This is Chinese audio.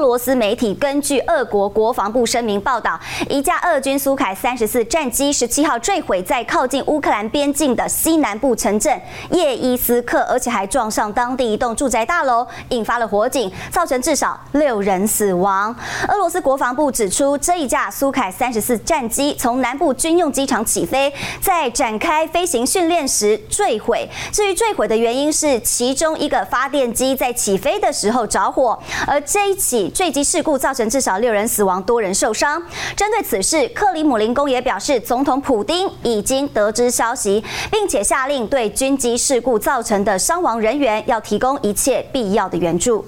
俄罗斯媒体根据俄国国防部声明报道，一架俄军苏凯三十四战机十七号坠毁在靠近乌克兰边境的西南部城镇叶伊斯克，而且还撞上当地一栋住宅大楼，引发了火警，造成至少六人死亡。俄罗斯国防部指出，这一架苏凯三十四战机从南部军用机场起飞，在展开飞行训练时坠毁。至于坠毁的原因是其中一个发电机在起飞的时候着火，而这一。起坠机事故造成至少六人死亡，多人受伤。针对此事，克里姆林宫也表示，总统普丁已经得知消息，并且下令对军机事故造成的伤亡人员要提供一切必要的援助。